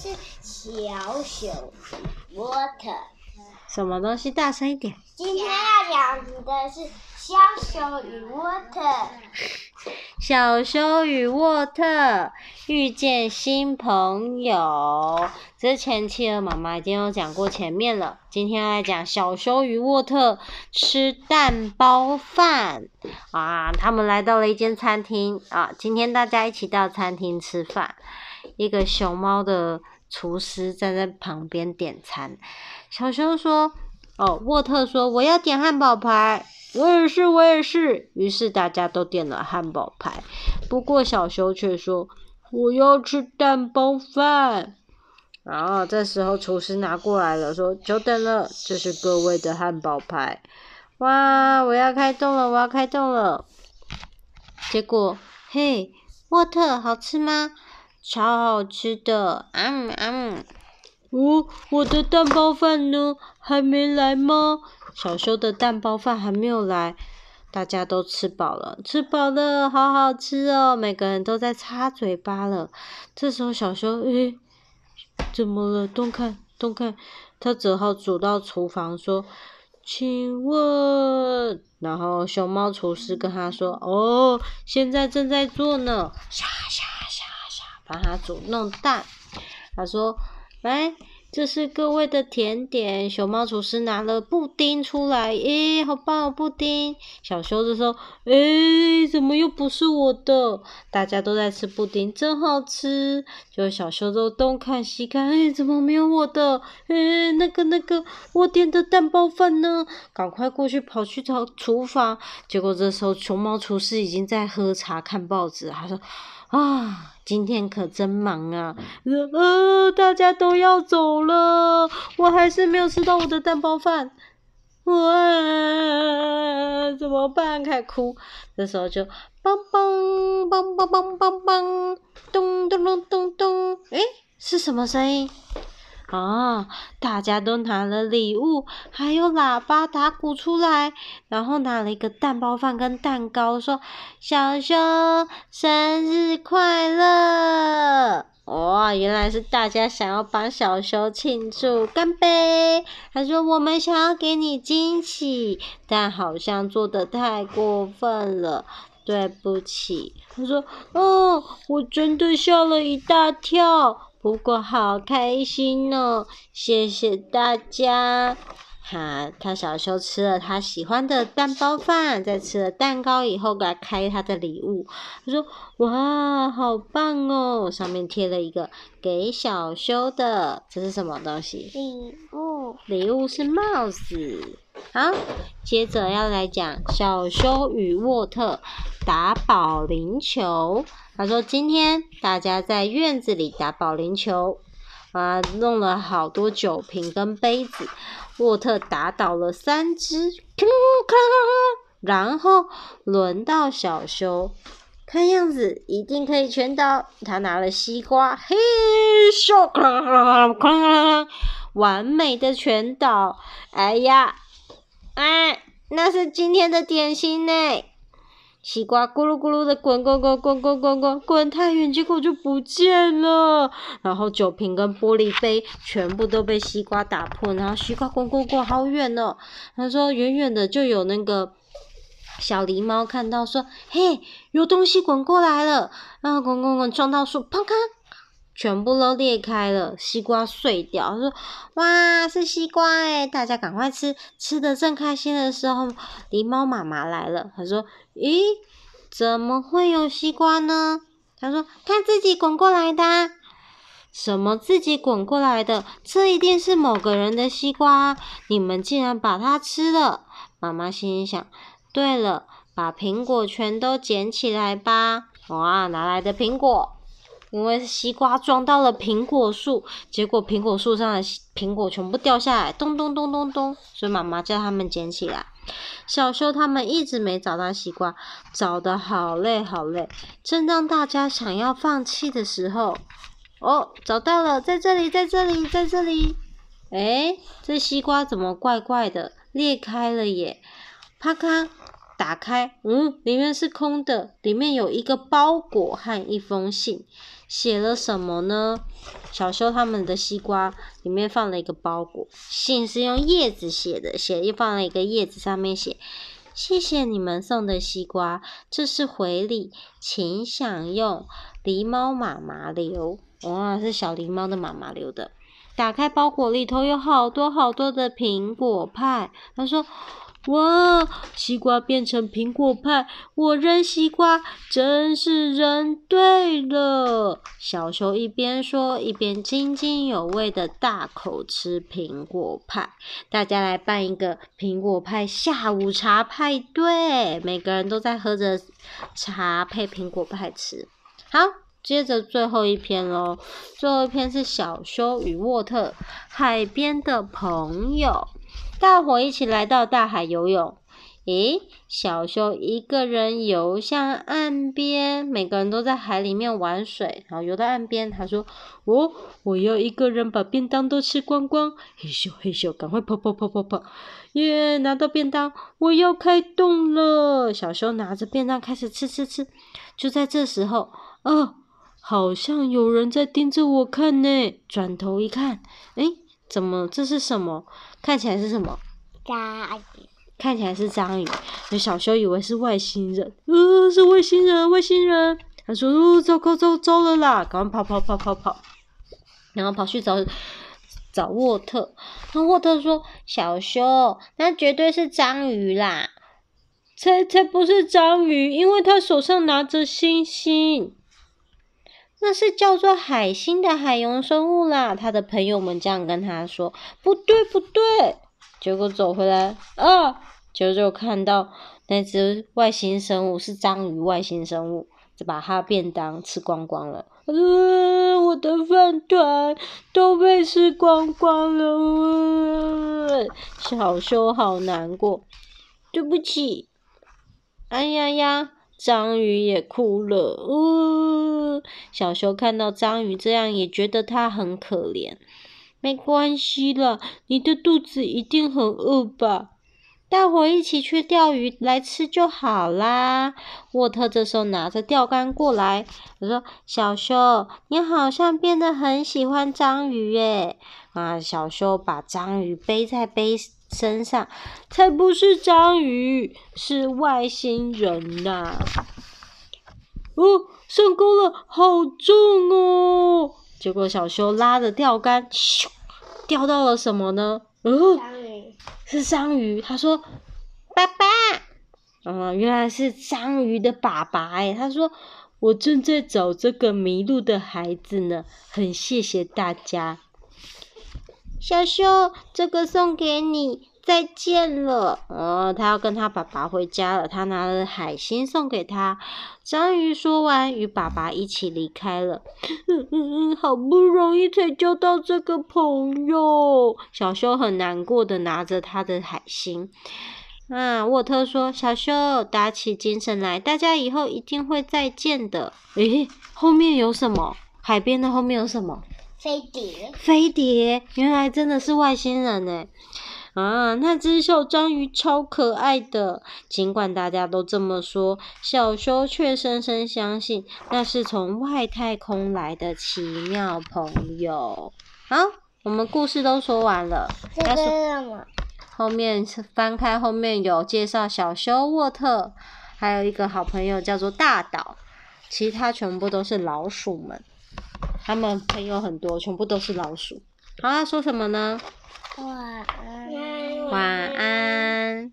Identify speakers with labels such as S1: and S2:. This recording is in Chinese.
S1: 是小熊沃特。
S2: 什么东西？大声一点。
S1: 今天要讲的是小熊与沃特。
S2: 小熊与沃特遇见新朋友。之前企鹅妈妈已经有讲过前面了，今天要来讲小熊与沃特吃蛋包饭啊！他们来到了一间餐厅啊，今天大家一起到餐厅吃饭。一个熊猫的厨师站在旁边点餐。小熊说：“哦，沃特说我要点汉堡排，我也是，我也是。”于是大家都点了汉堡排。不过小熊却说：“我要吃蛋包饭。”然后这时候厨师拿过来了，说：“久等了，这是各位的汉堡排。”哇，我要开动了，我要开动了。结果，嘿，沃特，好吃吗？超好吃的，嗯嗯。哦，我的蛋包饭呢？还没来吗？小修的蛋包饭还没有来，大家都吃饱了，吃饱了，好好吃哦！每个人都在擦嘴巴了。这时候小修，诶，怎么了？东看东看，他只好走到厨房说：“请问？”然后熊猫厨师跟他说：“哦，现在正在做呢，沙沙沙沙，把它煮弄蛋。”他说。来，这是各位的甜点。熊猫厨师拿了布丁出来，诶，好棒，布丁！小熊就说，诶，怎么又不是我的？大家都在吃布丁，真好吃。就小修都东看西看，诶，怎么没有我的？诶，那个那个，我点的蛋包饭呢？赶快过去跑去找厨房。结果这时候，熊猫厨师已经在喝茶看报纸。他说。啊，今天可真忙啊！呃，大家都要走了，我还是没有吃到我的蛋包饭，哇，怎么办？开哭。这时候就梆梆梆梆梆梆梆，咚咚咚咚咚，诶，是什么声音？啊！大家都拿了礼物，还有喇叭打鼓出来，然后拿了一个蛋包饭跟蛋糕，说：“小熊生日快乐！”哇，原来是大家想要帮小熊庆祝，干杯！他说：“我们想要给你惊喜，但好像做得太过分了，对不起。”他说：“哦，我真的吓了一大跳。”不过好开心哦，谢谢大家。哈，他小时候吃了他喜欢的蛋包饭，在吃了蛋糕以后，给他开他的礼物。他说：“哇，好棒哦！”上面贴了一个给小修的，这是什么东西？
S1: 礼物。
S2: 礼物是帽子。好，接着要来讲小修与沃特打保龄球。他说：“今天大家在院子里打保龄球，啊，弄了好多酒瓶跟杯子。”沃特打倒了三只，然后轮到小修，看样子一定可以全倒。他拿了西瓜，嘿咻，完美的全倒。哎呀，哎，那是今天的点心呢。西瓜咕噜咕噜的滚滚滚滚滚滚滚滚太远，结果就不见了。然后酒瓶跟玻璃杯全部都被西瓜打破，然后西瓜滚滚滚好远哦。他说远远的就有那个小狸猫看到说，嘿，有东西滚过来了。然后滚滚滚撞到树，砰砰，全部都裂开了，西瓜碎掉。他说哇，是西瓜诶，大家赶快吃，吃的正开心的时候，狸猫妈妈来了。他说。咦，怎么会有西瓜呢？他说：“看自己滚过来的。”什么自己滚过来的？这一定是某个人的西瓜。你们竟然把它吃了！妈妈心里想：对了，把苹果全都捡起来吧。哇，哪来的苹果？因为西瓜撞到了苹果树，结果苹果树上的苹果全部掉下来，咚咚咚咚咚。所以妈妈叫他们捡起来。小修他们一直没找到西瓜，找得好累好累。正当大家想要放弃的时候，哦，找到了，在这里，在这里，在这里。诶，这西瓜怎么怪怪的？裂开了耶！啪咔，打开，嗯，里面是空的，里面有一个包裹和一封信，写了什么呢？小修他们的西瓜里面放了一个包裹，信是用叶子写的，写又放了一个叶子，上面写：谢谢你们送的西瓜，这是回礼，请享用。狸猫妈妈留，哇，是小狸猫的妈妈留的。打开包裹里头有好多好多的苹果派，他说。哇！西瓜变成苹果派，我扔西瓜真是扔对了。小修一边说，一边津津有味的大口吃苹果派。大家来办一个苹果派下午茶派对，每个人都在喝着茶配苹果派吃。好，接着最后一篇喽。最后一篇是小修与沃特海边的朋友。大伙一起来到大海游泳。诶，小修一个人游向岸边，每个人都在海里面玩水。然后游到岸边，他说：“哦，我要一个人把便当都吃光光。”嘿咻嘿咻，赶快跑跑跑跑跑！耶，拿到便当，我要开动了。小修拿着便当开始吃吃吃。就在这时候，啊，好像有人在盯着我看呢。转头一看，诶。怎么？这是什么？看起来是什么？
S1: 章鱼。
S2: 看起来是章鱼。那小修以为是外星人，呃，是外星人，外星人。他说：“哦，糟糕，糟糟了啦！赶快跑跑跑跑跑。”然后跑去找找沃特。那沃特说：“小修，那绝对是章鱼啦！”才才不是章鱼，因为他手上拿着星星。那是叫做海星的海洋生物啦，他的朋友们这样跟他说：“不对，不对。”结果走回来啊，就就看到那只外星生物是章鱼外星生物，就把他便当吃光光了。呃，我的饭团都被吃光光了，小修好难过。对不起，哎呀呀。章鱼也哭了，呜！小修看到章鱼这样，也觉得它很可怜。没关系了，你的肚子一定很饿吧？大伙一起去钓鱼来吃就好啦。沃特这时候拿着钓竿过来，我说：“小修，你好像变得很喜欢章鱼耶。”啊，小修把章鱼背在背身上，才不是章鱼，是外星人呐、哦，上钩了，好重哦！结果小修拉着钓竿，咻，钓到了什么呢？哦，章鱼，是章鱼。他说：“爸爸，嗯，原来是章鱼的爸爸哎。”他说：“我正在找这个迷路的孩子呢，很谢谢大家。”小修，这个送给你，再见了。哦，他要跟他爸爸回家了。他拿了海星送给他。章鱼说完，与爸爸一起离开了。嗯嗯嗯，好不容易才交到这个朋友，小修很难过的拿着他的海星。啊，沃特说：“小修，打起精神来，大家以后一定会再见的。”诶，后面有什么？海边的后面有什么？
S1: 飞碟，
S2: 飞碟，原来真的是外星人呢！啊，那只小章鱼超可爱的。尽管大家都这么说，小修却深深相信那是从外太空来的奇妙朋友。好，我们故事都说完了。
S1: 这个是什么？
S2: 后面翻开，后面有介绍小修、沃特，还有一个好朋友叫做大岛，其他全部都是老鼠们。他们朋友很多，全部都是老鼠。好，说什么呢？
S1: 晚安。
S2: 晚安。